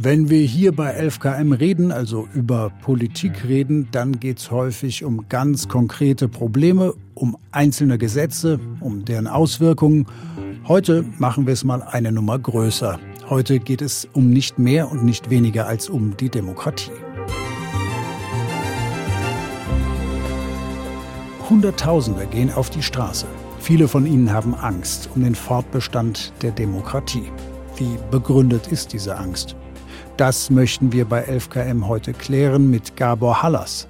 Wenn wir hier bei 11KM reden, also über Politik reden, dann geht es häufig um ganz konkrete Probleme, um einzelne Gesetze, um deren Auswirkungen. Heute machen wir es mal eine Nummer größer. Heute geht es um nicht mehr und nicht weniger als um die Demokratie. Hunderttausende gehen auf die Straße. Viele von ihnen haben Angst um den Fortbestand der Demokratie. Wie begründet ist diese Angst? Das möchten wir bei 11KM heute klären mit Gabor Hallas.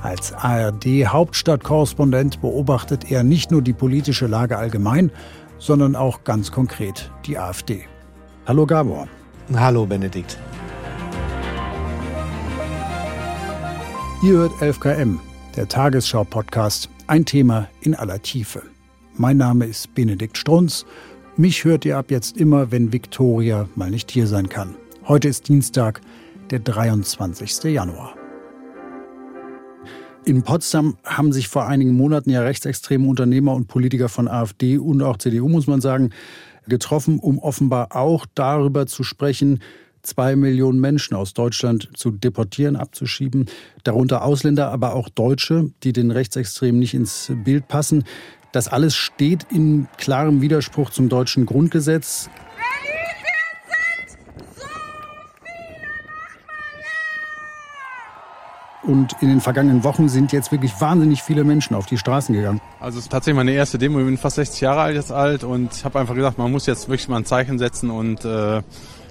Als ARD-Hauptstadtkorrespondent beobachtet er nicht nur die politische Lage allgemein, sondern auch ganz konkret die AfD. Hallo Gabor. Hallo Benedikt. Ihr hört 11KM, der Tagesschau-Podcast, ein Thema in aller Tiefe. Mein Name ist Benedikt Strunz. Mich hört ihr ab jetzt immer, wenn Viktoria mal nicht hier sein kann. Heute ist Dienstag, der 23. Januar. In Potsdam haben sich vor einigen Monaten ja rechtsextreme Unternehmer und Politiker von AfD und auch CDU, muss man sagen, getroffen, um offenbar auch darüber zu sprechen, zwei Millionen Menschen aus Deutschland zu deportieren, abzuschieben, darunter Ausländer, aber auch Deutsche, die den Rechtsextremen nicht ins Bild passen. Das alles steht in klarem Widerspruch zum deutschen Grundgesetz. Und in den vergangenen Wochen sind jetzt wirklich wahnsinnig viele Menschen auf die Straßen gegangen. Also es ist tatsächlich meine erste Demo. Ich bin fast 60 Jahre alt jetzt alt und habe einfach gesagt, man muss jetzt wirklich mal ein Zeichen setzen und äh,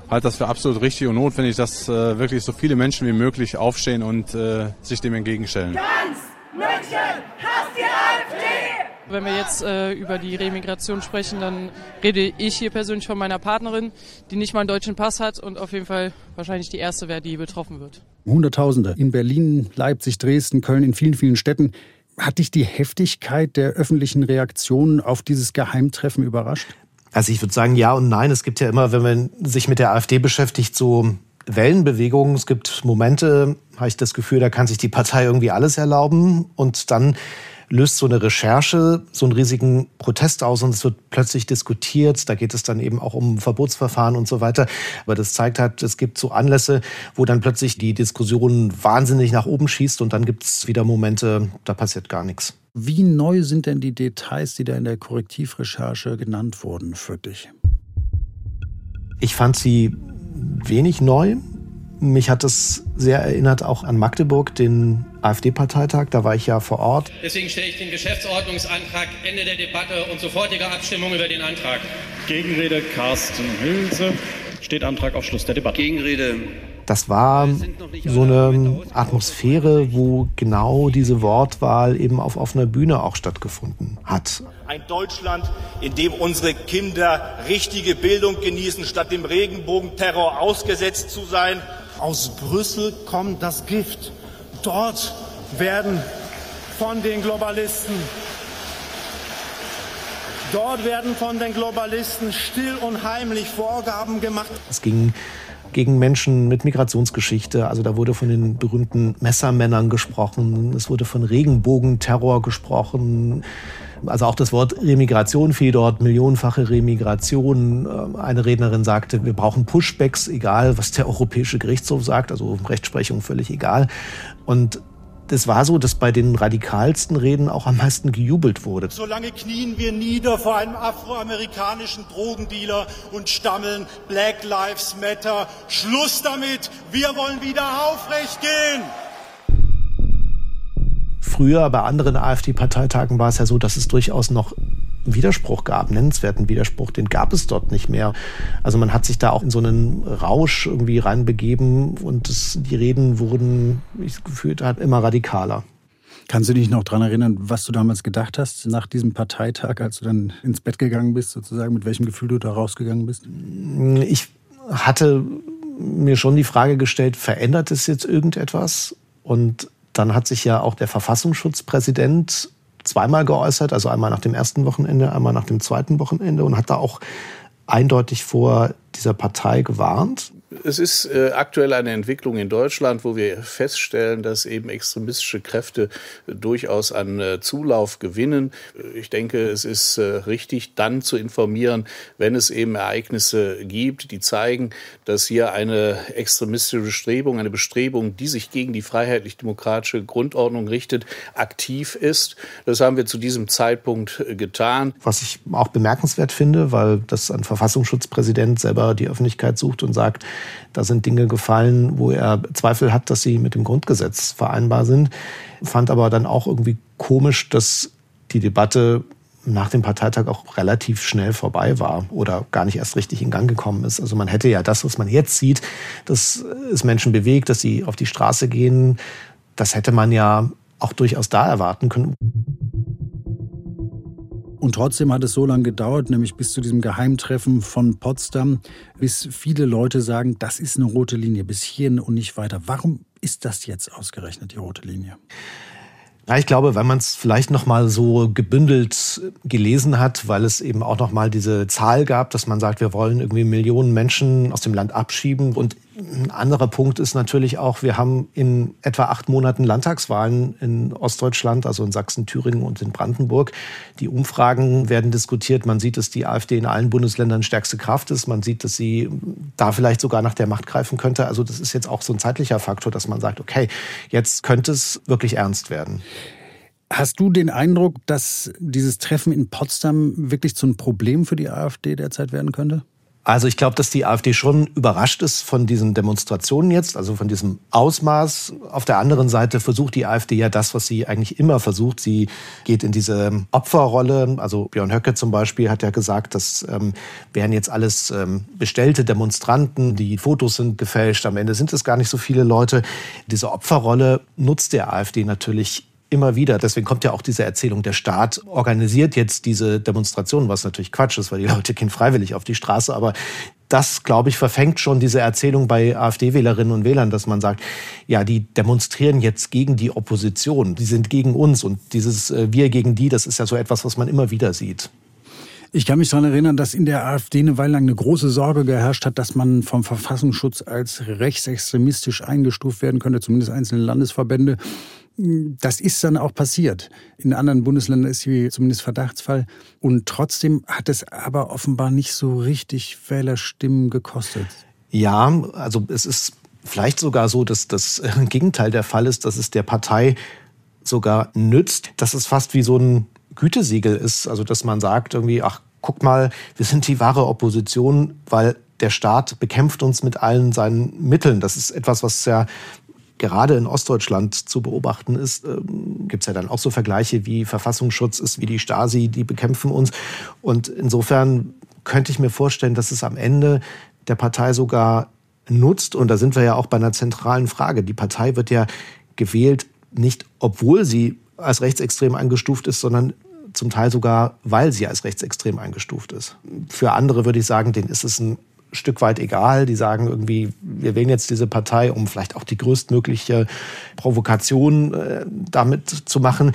halte das für absolut richtig und notwendig, dass äh, wirklich so viele Menschen wie möglich aufstehen und äh, sich dem entgegenstellen. Ganz München hasst die AfD! Wenn wir jetzt äh, über die Remigration sprechen, dann rede ich hier persönlich von meiner Partnerin, die nicht mal einen deutschen Pass hat und auf jeden Fall wahrscheinlich die erste wäre, die betroffen wird. Hunderttausende in Berlin, Leipzig, Dresden, Köln, in vielen, vielen Städten. Hat dich die Heftigkeit der öffentlichen Reaktionen auf dieses Geheimtreffen überrascht? Also ich würde sagen ja und nein. Es gibt ja immer, wenn man sich mit der AfD beschäftigt, so Wellenbewegungen. Es gibt Momente, habe ich das Gefühl, da kann sich die Partei irgendwie alles erlauben. Und dann löst so eine Recherche so einen riesigen Protest aus und es wird plötzlich diskutiert. Da geht es dann eben auch um Verbotsverfahren und so weiter. Aber das zeigt halt, es gibt so Anlässe, wo dann plötzlich die Diskussion wahnsinnig nach oben schießt und dann gibt es wieder Momente, da passiert gar nichts. Wie neu sind denn die Details, die da in der Korrektivrecherche genannt wurden für dich? Ich fand sie wenig neu. Mich hat es sehr erinnert auch an Magdeburg, den AfD-Parteitag. Da war ich ja vor Ort. Deswegen stelle ich den Geschäftsordnungsantrag Ende der Debatte und sofortige Abstimmung über den Antrag. Gegenrede Carsten Hülse. Steht Antrag auf Schluss der Debatte. Gegenrede das war so eine Atmosphäre, wo genau diese Wortwahl eben auf offener Bühne auch stattgefunden hat. Ein Deutschland, in dem unsere Kinder richtige Bildung genießen, statt dem Regenbogenterror ausgesetzt zu sein. Aus Brüssel kommt das Gift. Dort werden von den Globalisten Dort werden von den Globalisten still und heimlich Vorgaben gemacht. Es ging gegen Menschen mit Migrationsgeschichte. Also da wurde von den berühmten Messermännern gesprochen, es wurde von Regenbogenterror gesprochen. Also auch das Wort Remigration fiel dort, millionenfache Remigration. Eine Rednerin sagte, wir brauchen Pushbacks, egal was der Europäische Gerichtshof sagt, also Rechtsprechung völlig egal. Und es war so, dass bei den radikalsten Reden auch am meisten gejubelt wurde. Solange knien wir nieder vor einem afroamerikanischen Drogendealer und stammeln Black Lives Matter. Schluss damit! Wir wollen wieder aufrecht gehen! Früher bei anderen AfD-Parteitagen war es ja so, dass es durchaus noch Widerspruch gab, nennenswerten Widerspruch, den gab es dort nicht mehr. Also man hat sich da auch in so einen Rausch irgendwie reinbegeben und es, die Reden wurden, ich gefühlt habe, immer radikaler. Kannst du dich noch daran erinnern, was du damals gedacht hast nach diesem Parteitag, als du dann ins Bett gegangen bist, sozusagen, mit welchem Gefühl du da rausgegangen bist? Ich hatte mir schon die Frage gestellt, verändert es jetzt irgendetwas? Und dann hat sich ja auch der Verfassungsschutzpräsident zweimal geäußert, also einmal nach dem ersten Wochenende, einmal nach dem zweiten Wochenende und hat da auch eindeutig vor dieser Partei gewarnt. Es ist äh, aktuell eine Entwicklung in Deutschland, wo wir feststellen, dass eben extremistische Kräfte äh, durchaus an äh, Zulauf gewinnen. Ich denke, es ist äh, richtig, dann zu informieren, wenn es eben Ereignisse gibt, die zeigen, dass hier eine extremistische Bestrebung, eine Bestrebung, die sich gegen die freiheitlich-demokratische Grundordnung richtet, aktiv ist. Das haben wir zu diesem Zeitpunkt äh, getan. Was ich auch bemerkenswert finde, weil das ein Verfassungsschutzpräsident selber die Öffentlichkeit sucht und sagt, da sind Dinge gefallen, wo er Zweifel hat, dass sie mit dem Grundgesetz vereinbar sind. Fand aber dann auch irgendwie komisch, dass die Debatte nach dem Parteitag auch relativ schnell vorbei war oder gar nicht erst richtig in Gang gekommen ist. Also man hätte ja das, was man jetzt sieht, dass es Menschen bewegt, dass sie auf die Straße gehen, das hätte man ja auch durchaus da erwarten können. Und trotzdem hat es so lange gedauert, nämlich bis zu diesem Geheimtreffen von Potsdam, bis viele Leute sagen, das ist eine rote Linie, bis hierhin und nicht weiter. Warum ist das jetzt ausgerechnet die rote Linie? Ja, ich glaube, wenn man es vielleicht noch mal so gebündelt gelesen hat, weil es eben auch noch mal diese Zahl gab, dass man sagt, wir wollen irgendwie Millionen Menschen aus dem Land abschieben. Und ein anderer Punkt ist natürlich auch, wir haben in etwa acht Monaten Landtagswahlen in Ostdeutschland, also in Sachsen, Thüringen und in Brandenburg. Die Umfragen werden diskutiert. Man sieht, dass die AfD in allen Bundesländern stärkste Kraft ist. Man sieht, dass sie da vielleicht sogar nach der Macht greifen könnte. Also das ist jetzt auch so ein zeitlicher Faktor, dass man sagt, okay, jetzt könnte es wirklich ernst werden. Hast du den Eindruck, dass dieses Treffen in Potsdam wirklich zu einem Problem für die AfD derzeit werden könnte? Also ich glaube, dass die AfD schon überrascht ist von diesen Demonstrationen jetzt, also von diesem Ausmaß. Auf der anderen Seite versucht die AfD ja das, was sie eigentlich immer versucht. Sie geht in diese Opferrolle. Also Björn Höcke zum Beispiel hat ja gesagt, das ähm, wären jetzt alles ähm, bestellte Demonstranten. Die Fotos sind gefälscht. Am Ende sind es gar nicht so viele Leute. Diese Opferrolle nutzt der AfD natürlich immer wieder. Deswegen kommt ja auch diese Erzählung, der Staat organisiert jetzt diese Demonstrationen, was natürlich Quatsch ist, weil die Leute gehen freiwillig auf die Straße. Aber das, glaube ich, verfängt schon diese Erzählung bei AfD-Wählerinnen und Wählern, dass man sagt, ja, die demonstrieren jetzt gegen die Opposition, die sind gegen uns und dieses äh, Wir gegen die, das ist ja so etwas, was man immer wieder sieht. Ich kann mich daran erinnern, dass in der AfD eine Weile lang eine große Sorge geherrscht hat, dass man vom Verfassungsschutz als rechtsextremistisch eingestuft werden könnte, zumindest einzelne Landesverbände. Das ist dann auch passiert. In anderen Bundesländern ist sie zumindest Verdachtsfall. Und trotzdem hat es aber offenbar nicht so richtig Wählerstimmen gekostet. Ja, also es ist vielleicht sogar so, dass das Gegenteil der Fall ist, dass es der Partei sogar nützt, dass es fast wie so ein Gütesiegel ist. Also dass man sagt irgendwie, ach, guck mal, wir sind die wahre Opposition, weil der Staat bekämpft uns mit allen seinen Mitteln. Das ist etwas, was ja gerade in Ostdeutschland zu beobachten ist, ähm, gibt es ja dann auch so Vergleiche wie Verfassungsschutz ist wie die Stasi, die bekämpfen uns. Und insofern könnte ich mir vorstellen, dass es am Ende der Partei sogar nutzt. Und da sind wir ja auch bei einer zentralen Frage. Die Partei wird ja gewählt, nicht obwohl sie als rechtsextrem eingestuft ist, sondern zum Teil sogar, weil sie als rechtsextrem eingestuft ist. Für andere würde ich sagen, denen ist es ein Stück weit egal. Die sagen irgendwie, wir wählen jetzt diese Partei, um vielleicht auch die größtmögliche Provokation äh, damit zu machen.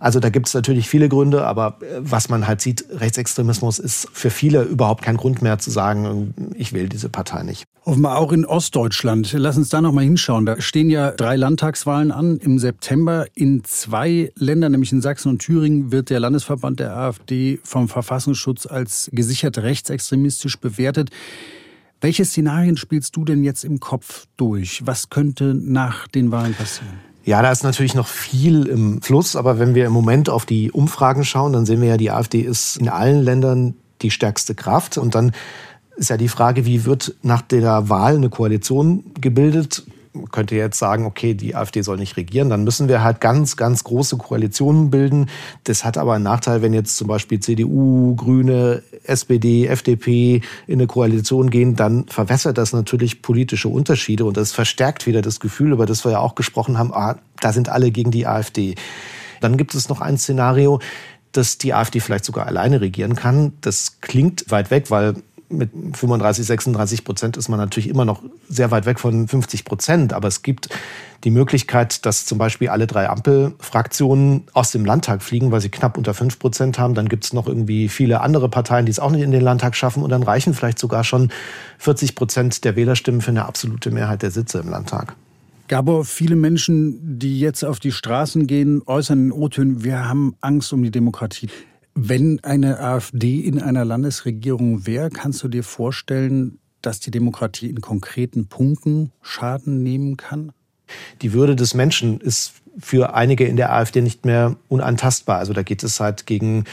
Also da gibt es natürlich viele Gründe, aber äh, was man halt sieht, Rechtsextremismus ist für viele überhaupt kein Grund mehr zu sagen, ich will diese Partei nicht. Offenbar auch in Ostdeutschland. Lass uns da noch mal hinschauen. Da stehen ja drei Landtagswahlen an im September. In zwei Ländern, nämlich in Sachsen und Thüringen, wird der Landesverband der AfD vom Verfassungsschutz als gesichert rechtsextremistisch bewertet. Welche Szenarien spielst du denn jetzt im Kopf durch? Was könnte nach den Wahlen passieren? Ja, da ist natürlich noch viel im Fluss, aber wenn wir im Moment auf die Umfragen schauen, dann sehen wir ja, die AfD ist in allen Ländern die stärkste Kraft. Und dann ist ja die Frage, wie wird nach der Wahl eine Koalition gebildet? Könnte jetzt sagen, okay, die AfD soll nicht regieren, dann müssen wir halt ganz, ganz große Koalitionen bilden. Das hat aber einen Nachteil, wenn jetzt zum Beispiel CDU, Grüne, SPD, FDP in eine Koalition gehen, dann verwässert das natürlich politische Unterschiede und das verstärkt wieder das Gefühl, über das wir ja auch gesprochen haben, ah, da sind alle gegen die AfD. Dann gibt es noch ein Szenario, dass die AfD vielleicht sogar alleine regieren kann. Das klingt weit weg, weil mit 35, 36 Prozent ist man natürlich immer noch sehr weit weg von 50 Prozent. Aber es gibt die Möglichkeit, dass zum Beispiel alle drei Ampelfraktionen aus dem Landtag fliegen, weil sie knapp unter 5 Prozent haben. Dann gibt es noch irgendwie viele andere Parteien, die es auch nicht in den Landtag schaffen. Und dann reichen vielleicht sogar schon 40 Prozent der Wählerstimmen für eine absolute Mehrheit der Sitze im Landtag. Gabor, viele Menschen, die jetzt auf die Straßen gehen, äußern in O-Tönen, wir haben Angst um die Demokratie. Wenn eine AfD in einer Landesregierung wäre, kannst du dir vorstellen, dass die Demokratie in konkreten Punkten Schaden nehmen kann? Die Würde des Menschen ist für einige in der AfD nicht mehr unantastbar. Also da geht es halt gegen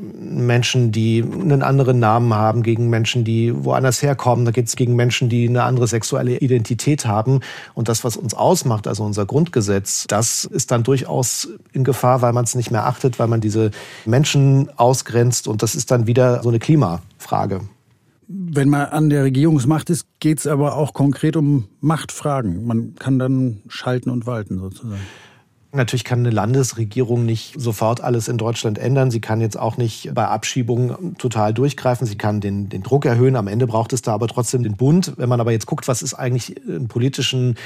Menschen, die einen anderen Namen haben, gegen Menschen, die woanders herkommen. Da geht es gegen Menschen, die eine andere sexuelle Identität haben. Und das, was uns ausmacht, also unser Grundgesetz, das ist dann durchaus in Gefahr, weil man es nicht mehr achtet, weil man diese Menschen ausgrenzt. Und das ist dann wieder so eine Klimafrage. Wenn man an der Regierungsmacht ist, geht es aber auch konkret um Machtfragen. Man kann dann schalten und walten sozusagen. Natürlich kann eine Landesregierung nicht sofort alles in Deutschland ändern. Sie kann jetzt auch nicht bei Abschiebungen total durchgreifen. Sie kann den, den Druck erhöhen. Am Ende braucht es da aber trotzdem den Bund. Wenn man aber jetzt guckt, was ist eigentlich im politischen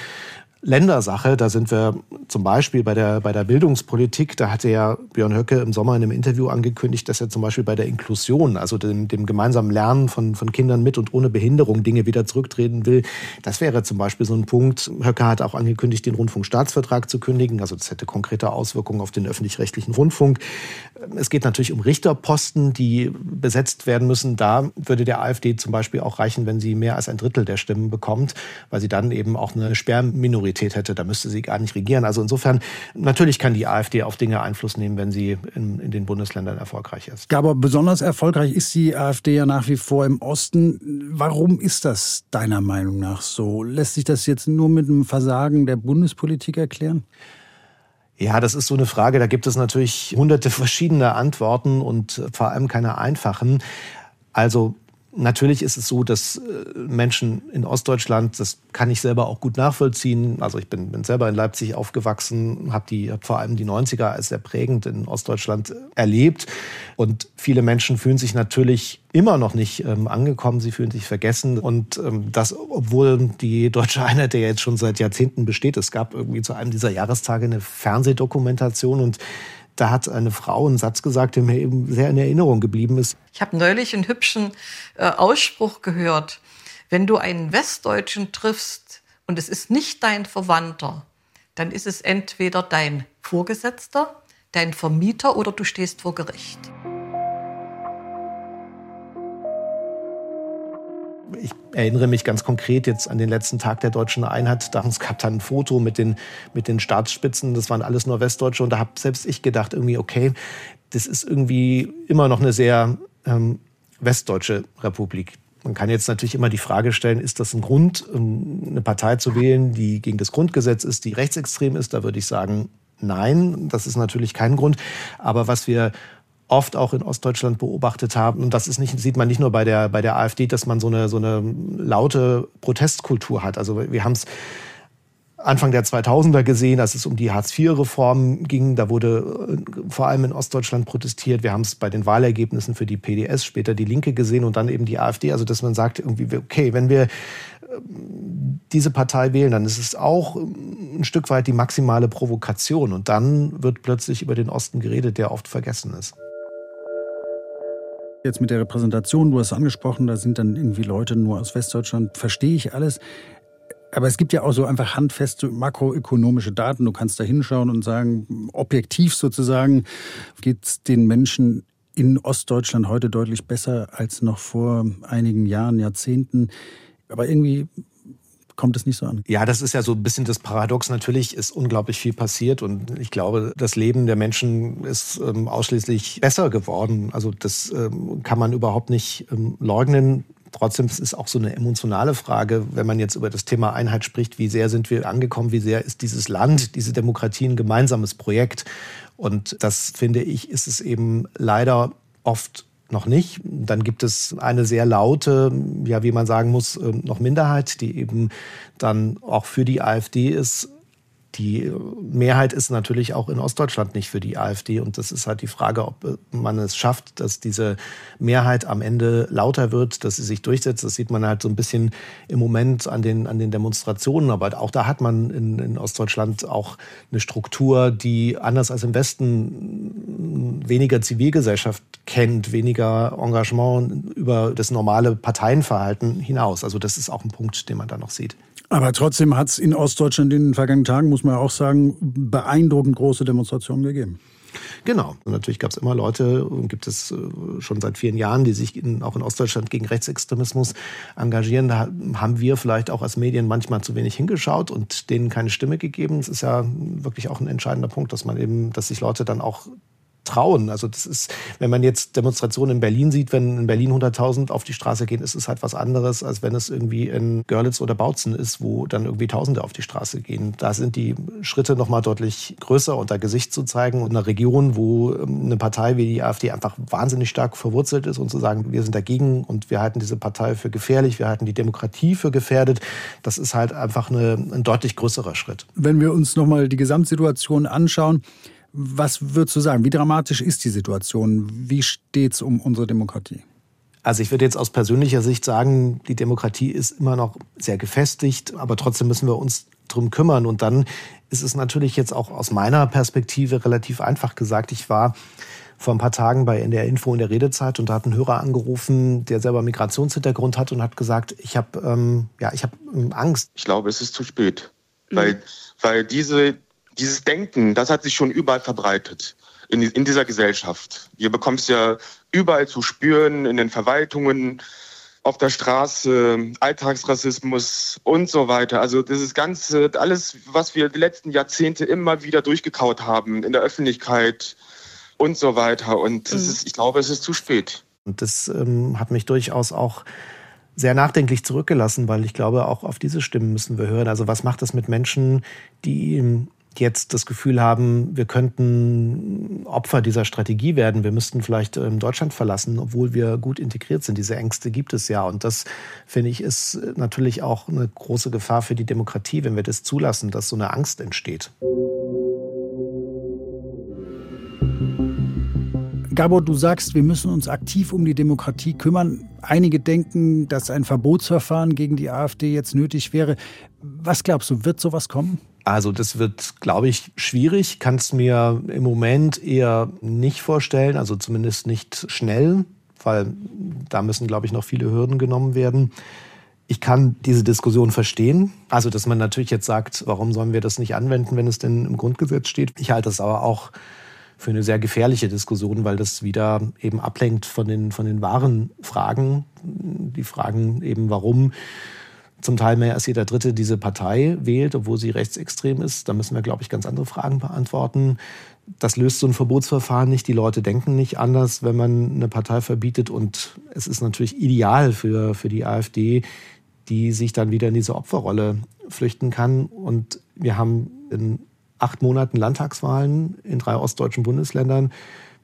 Ländersache. Da sind wir zum Beispiel bei der, bei der Bildungspolitik. Da hatte ja Björn Höcke im Sommer in einem Interview angekündigt, dass er zum Beispiel bei der Inklusion, also dem, dem gemeinsamen Lernen von, von Kindern mit und ohne Behinderung, Dinge wieder zurücktreten will. Das wäre zum Beispiel so ein Punkt. Höcke hat auch angekündigt, den Rundfunkstaatsvertrag zu kündigen. Also das hätte konkrete Auswirkungen auf den öffentlich-rechtlichen Rundfunk. Es geht natürlich um Richterposten, die besetzt werden müssen. Da würde der AfD zum Beispiel auch reichen, wenn sie mehr als ein Drittel der Stimmen bekommt, weil sie dann eben auch eine Sperrminorität Majorität hätte, da müsste sie gar nicht regieren. Also insofern, natürlich kann die AfD auf Dinge Einfluss nehmen, wenn sie in, in den Bundesländern erfolgreich ist. aber besonders erfolgreich ist die AfD ja nach wie vor im Osten. Warum ist das deiner Meinung nach so? Lässt sich das jetzt nur mit einem Versagen der Bundespolitik erklären? Ja, das ist so eine Frage, da gibt es natürlich hunderte verschiedene Antworten und vor allem keine einfachen. Also Natürlich ist es so, dass äh, Menschen in Ostdeutschland, das kann ich selber auch gut nachvollziehen. Also ich bin, bin selber in Leipzig aufgewachsen, habe die hab vor allem die 90er als sehr prägend in Ostdeutschland äh, erlebt. Und viele Menschen fühlen sich natürlich immer noch nicht ähm, angekommen, sie fühlen sich vergessen. Und ähm, das, obwohl die Deutsche Einheit ja jetzt schon seit Jahrzehnten besteht. Es gab irgendwie zu einem dieser Jahrestage eine Fernsehdokumentation und da hat eine Frau einen Satz gesagt, der mir eben sehr in Erinnerung geblieben ist. Ich habe neulich einen hübschen äh, Ausspruch gehört. Wenn du einen Westdeutschen triffst und es ist nicht dein Verwandter, dann ist es entweder dein Vorgesetzter, dein Vermieter oder du stehst vor Gericht. Ich erinnere mich ganz konkret jetzt an den letzten Tag der deutschen Einheit. Da gab dann ein Foto mit den, mit den Staatsspitzen. Das waren alles nur Westdeutsche. Und da habe selbst ich gedacht, irgendwie, okay, das ist irgendwie immer noch eine sehr ähm, westdeutsche Republik. Man kann jetzt natürlich immer die Frage stellen, ist das ein Grund, eine Partei zu wählen, die gegen das Grundgesetz ist, die rechtsextrem ist? Da würde ich sagen, nein, das ist natürlich kein Grund. Aber was wir oft auch in Ostdeutschland beobachtet haben. Und das ist nicht, sieht man nicht nur bei der, bei der AfD, dass man so eine, so eine laute Protestkultur hat. Also wir haben es Anfang der 2000er gesehen, als es um die Hartz-IV-Reform ging. Da wurde äh, vor allem in Ostdeutschland protestiert. Wir haben es bei den Wahlergebnissen für die PDS, später die Linke gesehen und dann eben die AfD. Also dass man sagt, irgendwie, okay, wenn wir ähm, diese Partei wählen, dann ist es auch ähm, ein Stück weit die maximale Provokation. Und dann wird plötzlich über den Osten geredet, der oft vergessen ist. Jetzt mit der Repräsentation, du hast angesprochen, da sind dann irgendwie Leute nur aus Westdeutschland, verstehe ich alles. Aber es gibt ja auch so einfach handfeste makroökonomische Daten. Du kannst da hinschauen und sagen, objektiv sozusagen, geht es den Menschen in Ostdeutschland heute deutlich besser als noch vor einigen Jahren, Jahrzehnten. Aber irgendwie kommt es nicht so an. Ja, das ist ja so ein bisschen das Paradox. Natürlich ist unglaublich viel passiert und ich glaube, das Leben der Menschen ist ähm, ausschließlich besser geworden. Also das ähm, kann man überhaupt nicht ähm, leugnen. Trotzdem ist es auch so eine emotionale Frage, wenn man jetzt über das Thema Einheit spricht, wie sehr sind wir angekommen, wie sehr ist dieses Land, diese Demokratie ein gemeinsames Projekt. Und das finde ich, ist es eben leider oft noch nicht. Dann gibt es eine sehr laute, ja, wie man sagen muss, ähm, noch Minderheit, die eben dann auch für die AfD ist. Die Mehrheit ist natürlich auch in Ostdeutschland nicht für die AfD. Und das ist halt die Frage, ob man es schafft, dass diese Mehrheit am Ende lauter wird, dass sie sich durchsetzt. Das sieht man halt so ein bisschen im Moment an den, an den Demonstrationen. Aber auch da hat man in, in Ostdeutschland auch eine Struktur, die anders als im Westen weniger Zivilgesellschaft kennt, weniger Engagement über das normale Parteienverhalten hinaus. Also das ist auch ein Punkt, den man da noch sieht. Aber trotzdem hat es in Ostdeutschland in den vergangenen Tagen, muss man auch sagen, beeindruckend große Demonstrationen gegeben. Genau. Und natürlich gab es immer Leute, gibt es äh, schon seit vielen Jahren, die sich in, auch in Ostdeutschland gegen Rechtsextremismus engagieren. Da haben wir vielleicht auch als Medien manchmal zu wenig hingeschaut und denen keine Stimme gegeben. Es ist ja wirklich auch ein entscheidender Punkt, dass man eben, dass sich Leute dann auch trauen. Also das ist, wenn man jetzt Demonstrationen in Berlin sieht, wenn in Berlin 100.000 auf die Straße gehen, ist es halt was anderes, als wenn es irgendwie in Görlitz oder Bautzen ist, wo dann irgendwie Tausende auf die Straße gehen. Da sind die Schritte nochmal deutlich größer unter Gesicht zu zeigen. Und in einer Region, wo ähm, eine Partei wie die AfD einfach wahnsinnig stark verwurzelt ist und zu sagen, wir sind dagegen und wir halten diese Partei für gefährlich, wir halten die Demokratie für gefährdet, das ist halt einfach eine, ein deutlich größerer Schritt. Wenn wir uns nochmal die Gesamtsituation anschauen, was würdest du sagen? Wie dramatisch ist die Situation? Wie steht es um unsere Demokratie? Also ich würde jetzt aus persönlicher Sicht sagen, die Demokratie ist immer noch sehr gefestigt, aber trotzdem müssen wir uns drum kümmern. Und dann ist es natürlich jetzt auch aus meiner Perspektive relativ einfach gesagt. Ich war vor ein paar Tagen bei NDR Info in der Redezeit und da hat ein Hörer angerufen, der selber Migrationshintergrund hat und hat gesagt, ich habe ähm, ja, ich habe ähm, Angst. Ich glaube, es ist zu spät, mhm. weil weil diese dieses Denken, das hat sich schon überall verbreitet in, in dieser Gesellschaft. Wir bekommen es ja überall zu spüren, in den Verwaltungen, auf der Straße, Alltagsrassismus und so weiter. Also das ist Ganze, alles, was wir die letzten Jahrzehnte immer wieder durchgekaut haben in der Öffentlichkeit und so weiter. Und das mhm. ist, ich glaube, es ist zu spät. Und das ähm, hat mich durchaus auch sehr nachdenklich zurückgelassen, weil ich glaube, auch auf diese Stimmen müssen wir hören. Also was macht das mit Menschen, die jetzt das Gefühl haben, wir könnten Opfer dieser Strategie werden, wir müssten vielleicht ähm, Deutschland verlassen, obwohl wir gut integriert sind. Diese Ängste gibt es ja. Und das, finde ich, ist natürlich auch eine große Gefahr für die Demokratie, wenn wir das zulassen, dass so eine Angst entsteht. Gabor, du sagst, wir müssen uns aktiv um die Demokratie kümmern. Einige denken, dass ein Verbotsverfahren gegen die AfD jetzt nötig wäre. Was glaubst du, wird sowas kommen? Also das wird, glaube ich, schwierig. Kann es mir im Moment eher nicht vorstellen, also zumindest nicht schnell, weil da müssen, glaube ich, noch viele Hürden genommen werden. Ich kann diese Diskussion verstehen. Also, dass man natürlich jetzt sagt, warum sollen wir das nicht anwenden, wenn es denn im Grundgesetz steht. Ich halte es aber auch für eine sehr gefährliche Diskussion, weil das wieder eben ablenkt von den, von den wahren Fragen. Die Fragen eben, warum zum Teil mehr als jeder Dritte diese Partei wählt, obwohl sie rechtsextrem ist. Da müssen wir, glaube ich, ganz andere Fragen beantworten. Das löst so ein Verbotsverfahren nicht. Die Leute denken nicht anders, wenn man eine Partei verbietet. Und es ist natürlich ideal für, für die AfD, die sich dann wieder in diese Opferrolle flüchten kann. Und wir haben in acht Monaten Landtagswahlen in drei ostdeutschen Bundesländern.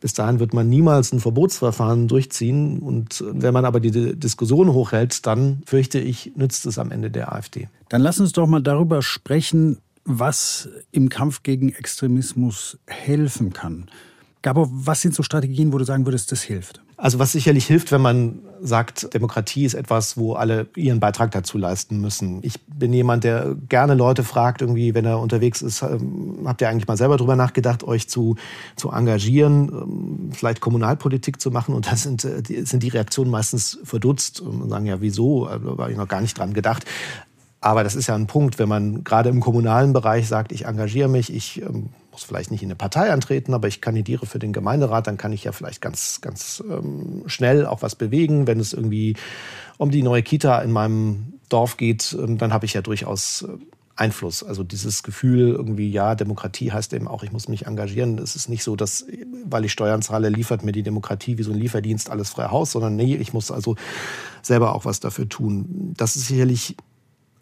Bis dahin wird man niemals ein Verbotsverfahren durchziehen. Und wenn man aber die Diskussion hochhält, dann fürchte ich, nützt es am Ende der AfD. Dann lass uns doch mal darüber sprechen, was im Kampf gegen Extremismus helfen kann. Gabor, was sind so Strategien, wo du sagen würdest, das hilft? Also was sicherlich hilft, wenn man sagt, Demokratie ist etwas, wo alle ihren Beitrag dazu leisten müssen. Ich bin jemand, der gerne Leute fragt, irgendwie, wenn er unterwegs ist, ähm, habt ihr eigentlich mal selber drüber nachgedacht, euch zu, zu engagieren, ähm, vielleicht Kommunalpolitik zu machen? Und da sind, äh, sind die Reaktionen meistens verdutzt und sagen, ja, wieso? Da habe ich noch gar nicht dran gedacht. Aber das ist ja ein Punkt, wenn man gerade im kommunalen Bereich sagt, ich engagiere mich, ich ähm, muss vielleicht nicht in eine Partei antreten, aber ich kandidiere für den Gemeinderat, dann kann ich ja vielleicht ganz, ganz ähm, schnell auch was bewegen. Wenn es irgendwie um die neue Kita in meinem Dorf geht, ähm, dann habe ich ja durchaus äh, Einfluss. Also dieses Gefühl irgendwie, ja, Demokratie heißt eben auch, ich muss mich engagieren. Es ist nicht so, dass, weil ich Steuern zahle, liefert mir die Demokratie wie so ein Lieferdienst alles frei Haus, sondern nee, ich muss also selber auch was dafür tun. Das ist sicherlich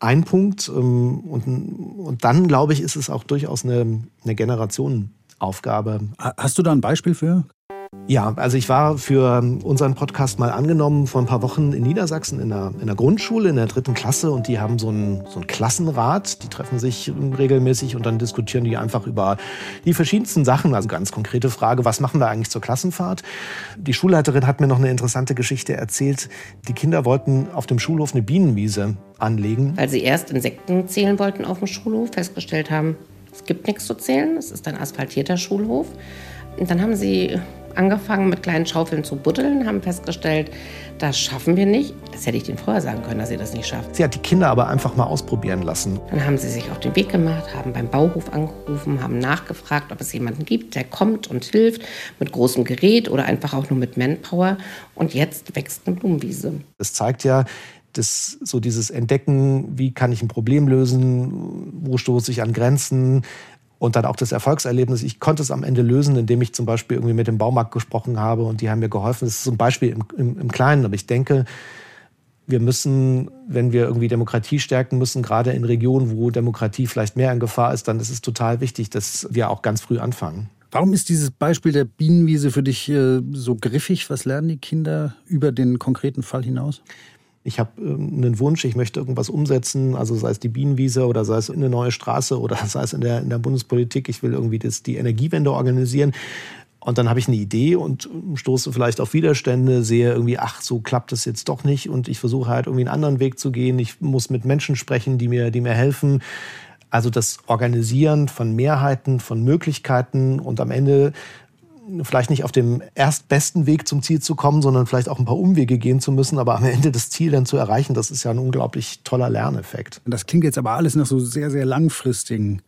ein Punkt. Ähm, und, und dann, glaube ich, ist es auch durchaus eine, eine Generationenaufgabe. Hast du da ein Beispiel für? Ja, also ich war für unseren Podcast mal angenommen vor ein paar Wochen in Niedersachsen in der, in der Grundschule, in der dritten Klasse und die haben so einen, so einen Klassenrat, die treffen sich regelmäßig und dann diskutieren die einfach über die verschiedensten Sachen. Also ganz konkrete Frage, was machen wir eigentlich zur Klassenfahrt? Die Schulleiterin hat mir noch eine interessante Geschichte erzählt. Die Kinder wollten auf dem Schulhof eine Bienenwiese anlegen. Weil sie erst Insekten zählen wollten auf dem Schulhof, festgestellt haben, es gibt nichts zu zählen, es ist ein asphaltierter Schulhof. Und dann haben sie angefangen mit kleinen Schaufeln zu buddeln, haben festgestellt, das schaffen wir nicht. Das hätte ich denen vorher sagen können, dass sie das nicht schaffen. Sie hat die Kinder aber einfach mal ausprobieren lassen. Dann haben sie sich auf den Weg gemacht, haben beim Bauhof angerufen, haben nachgefragt, ob es jemanden gibt, der kommt und hilft mit großem Gerät oder einfach auch nur mit Manpower. Und jetzt wächst eine Blumenwiese. Das zeigt ja, das, so dieses Entdecken, wie kann ich ein Problem lösen, wo stoße ich an Grenzen, und dann auch das Erfolgserlebnis. Ich konnte es am Ende lösen, indem ich zum Beispiel irgendwie mit dem Baumarkt gesprochen habe und die haben mir geholfen. Das ist ein Beispiel im, im, im Kleinen, aber ich denke, wir müssen, wenn wir irgendwie Demokratie stärken müssen, gerade in Regionen, wo Demokratie vielleicht mehr in Gefahr ist, dann ist es total wichtig, dass wir auch ganz früh anfangen. Warum ist dieses Beispiel der Bienenwiese für dich äh, so griffig? Was lernen die Kinder über den konkreten Fall hinaus? Ich habe ähm, einen Wunsch, ich möchte irgendwas umsetzen, also sei es die Bienenwiese oder sei es eine neue Straße oder sei es in der, in der Bundespolitik, ich will irgendwie das, die Energiewende organisieren. Und dann habe ich eine Idee und stoße vielleicht auf Widerstände, sehe irgendwie, ach, so klappt das jetzt doch nicht. Und ich versuche halt irgendwie einen anderen Weg zu gehen. Ich muss mit Menschen sprechen, die mir, die mir helfen. Also das Organisieren von Mehrheiten, von Möglichkeiten und am Ende vielleicht nicht auf dem erstbesten Weg zum Ziel zu kommen, sondern vielleicht auch ein paar Umwege gehen zu müssen, aber am Ende das Ziel dann zu erreichen, das ist ja ein unglaublich toller Lerneffekt. Das klingt jetzt aber alles nach so sehr, sehr langfristigen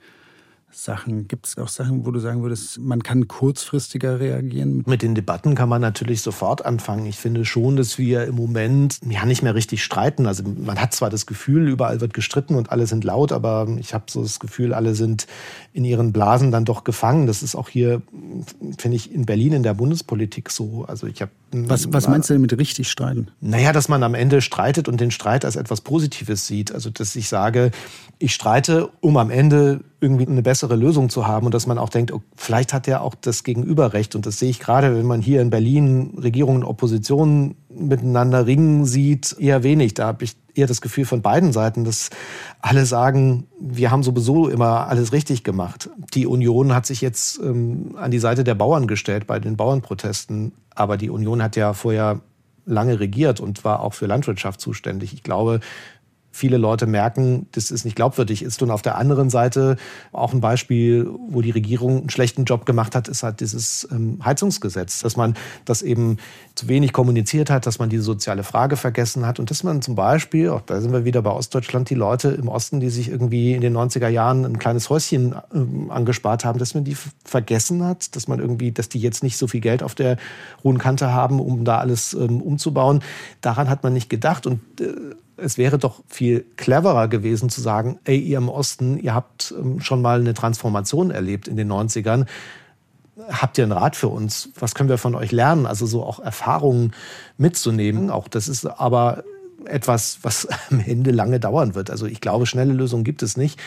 Sachen? Gibt es auch Sachen, wo du sagen würdest, man kann kurzfristiger reagieren? Mit den Debatten kann man natürlich sofort anfangen. Ich finde schon, dass wir im Moment ja nicht mehr richtig streiten. Also man hat zwar das Gefühl, überall wird gestritten und alle sind laut, aber ich habe so das Gefühl, alle sind in ihren Blasen dann doch gefangen. Das ist auch hier, finde ich, in Berlin in der Bundespolitik so. Also ich habe was, was meinst du denn mit richtig streiten? Naja, dass man am Ende streitet und den Streit als etwas Positives sieht. Also, dass ich sage, ich streite, um am Ende irgendwie eine bessere Lösung zu haben und dass man auch denkt, oh, vielleicht hat ja auch das Gegenüber recht. Und das sehe ich gerade, wenn man hier in Berlin Regierung und Opposition miteinander ringen sieht, eher wenig. Da habe ich eher das Gefühl von beiden Seiten, dass alle sagen, wir haben sowieso immer alles richtig gemacht. Die Union hat sich jetzt ähm, an die Seite der Bauern gestellt bei den Bauernprotesten. Aber die Union hat ja vorher lange regiert und war auch für Landwirtschaft zuständig. Ich glaube, viele Leute merken, dass es nicht glaubwürdig ist. Und auf der anderen Seite auch ein Beispiel, wo die Regierung einen schlechten Job gemacht hat, ist halt dieses ähm, Heizungsgesetz, dass man das eben zu wenig kommuniziert hat, dass man die soziale Frage vergessen hat und dass man zum Beispiel, auch da sind wir wieder bei Ostdeutschland, die Leute im Osten, die sich irgendwie in den 90er Jahren ein kleines Häuschen ähm, angespart haben, dass man die vergessen hat, dass man irgendwie, dass die jetzt nicht so viel Geld auf der hohen Kante haben, um da alles ähm, umzubauen. Daran hat man nicht gedacht und äh, es wäre doch viel cleverer gewesen zu sagen, ey, ihr im Osten, ihr habt ähm, schon mal eine Transformation erlebt in den 90ern. Habt ihr einen Rat für uns? Was können wir von euch lernen? Also so auch Erfahrungen mitzunehmen. Auch das ist aber etwas, was am Ende lange dauern wird. Also ich glaube, schnelle Lösungen gibt es nicht.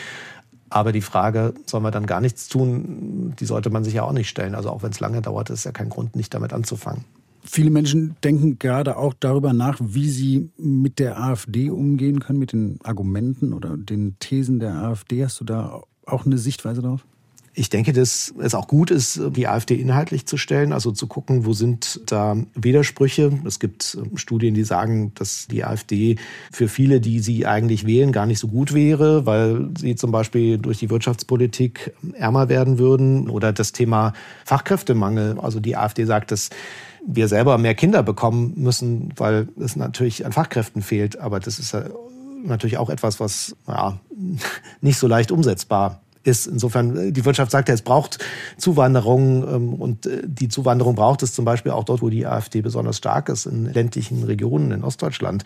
Aber die Frage, soll man dann gar nichts tun, die sollte man sich ja auch nicht stellen. Also auch wenn es lange dauert, ist ja kein Grund, nicht damit anzufangen. Viele Menschen denken gerade auch darüber nach, wie sie mit der AfD umgehen können, mit den Argumenten oder den Thesen der AfD. Hast du da auch eine Sichtweise drauf? Ich denke, dass es auch gut ist, die AfD inhaltlich zu stellen, also zu gucken, wo sind da Widersprüche. Es gibt Studien, die sagen, dass die AfD für viele, die sie eigentlich wählen, gar nicht so gut wäre, weil sie zum Beispiel durch die Wirtschaftspolitik ärmer werden würden. Oder das Thema Fachkräftemangel. Also die AfD sagt, dass wir selber mehr Kinder bekommen müssen, weil es natürlich an Fachkräften fehlt. Aber das ist natürlich auch etwas, was ja, nicht so leicht umsetzbar ist. Insofern, die Wirtschaft sagt ja, es braucht Zuwanderung ähm, und äh, die Zuwanderung braucht es zum Beispiel auch dort, wo die AfD besonders stark ist, in ländlichen Regionen in Ostdeutschland.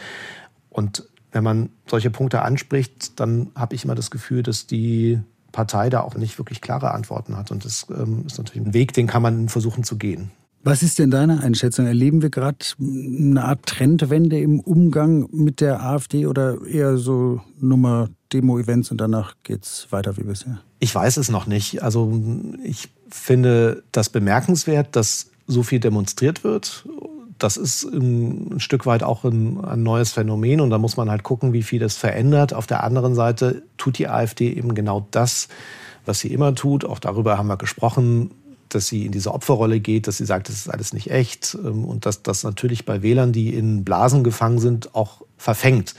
Und wenn man solche Punkte anspricht, dann habe ich immer das Gefühl, dass die Partei da auch nicht wirklich klare Antworten hat. Und das ähm, ist natürlich ein Weg, den kann man versuchen zu gehen. Was ist denn deine Einschätzung? Erleben wir gerade eine Art Trendwende im Umgang mit der AfD oder eher so Nummer Demo-Events und danach geht es weiter wie bisher? Ich weiß es noch nicht. Also ich finde das bemerkenswert, dass so viel demonstriert wird. Das ist ein Stück weit auch ein, ein, neues Phänomen und da muss man halt gucken, wie viel das verändert. Auf der anderen Seite tut die AfD eben genau das, was sie immer tut. Auch darüber haben wir gesprochen, dass sie in diese Opferrolle geht, dass sie sagt, das ist alles nicht echt ähm, und dass das natürlich bei Wählern, die in Blasen gefangen sind, auch verfängt.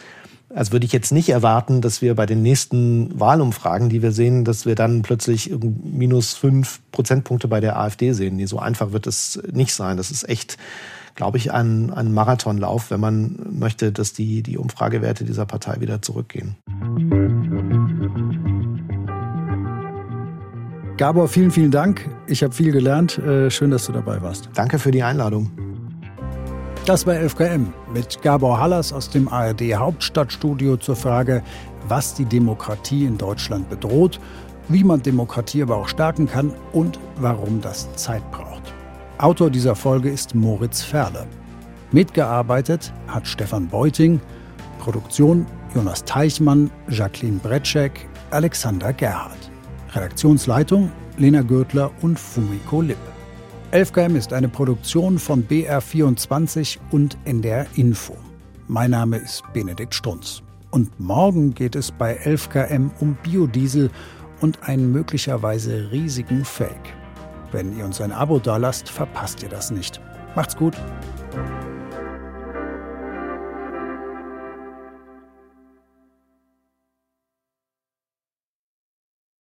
Also würde ich jetzt nicht erwarten, dass wir bei den nächsten Wahlumfragen, die wir sehen, dass wir dann plötzlich minus fünf Prozentpunkte bei der AfD sehen. Nee, so einfach wird es nicht sein. Das ist echt, glaube ich, ein, ein Marathonlauf, wenn man möchte, dass die, die Umfragewerte dieser Partei wieder zurückgehen. Gabor, vielen, vielen Dank. Ich habe viel gelernt. Äh, schön, dass du dabei warst. Danke für die Einladung. Das war 11KM mit Gabor Hallas aus dem ARD Hauptstadtstudio zur Frage, was die Demokratie in Deutschland bedroht, wie man Demokratie aber auch stärken kann und warum das Zeit braucht. Autor dieser Folge ist Moritz Ferle. Mitgearbeitet hat Stefan Beuting, Produktion Jonas Teichmann, Jacqueline Bretschek, Alexander Gerhardt. Redaktionsleitung Lena Gürtler und Fumiko Lipp. 11KM ist eine Produktion von BR24 und NDR Info. Mein Name ist Benedikt Strunz. Und morgen geht es bei 11KM um Biodiesel und einen möglicherweise riesigen Fake. Wenn ihr uns ein Abo dalasst, verpasst ihr das nicht. Macht's gut.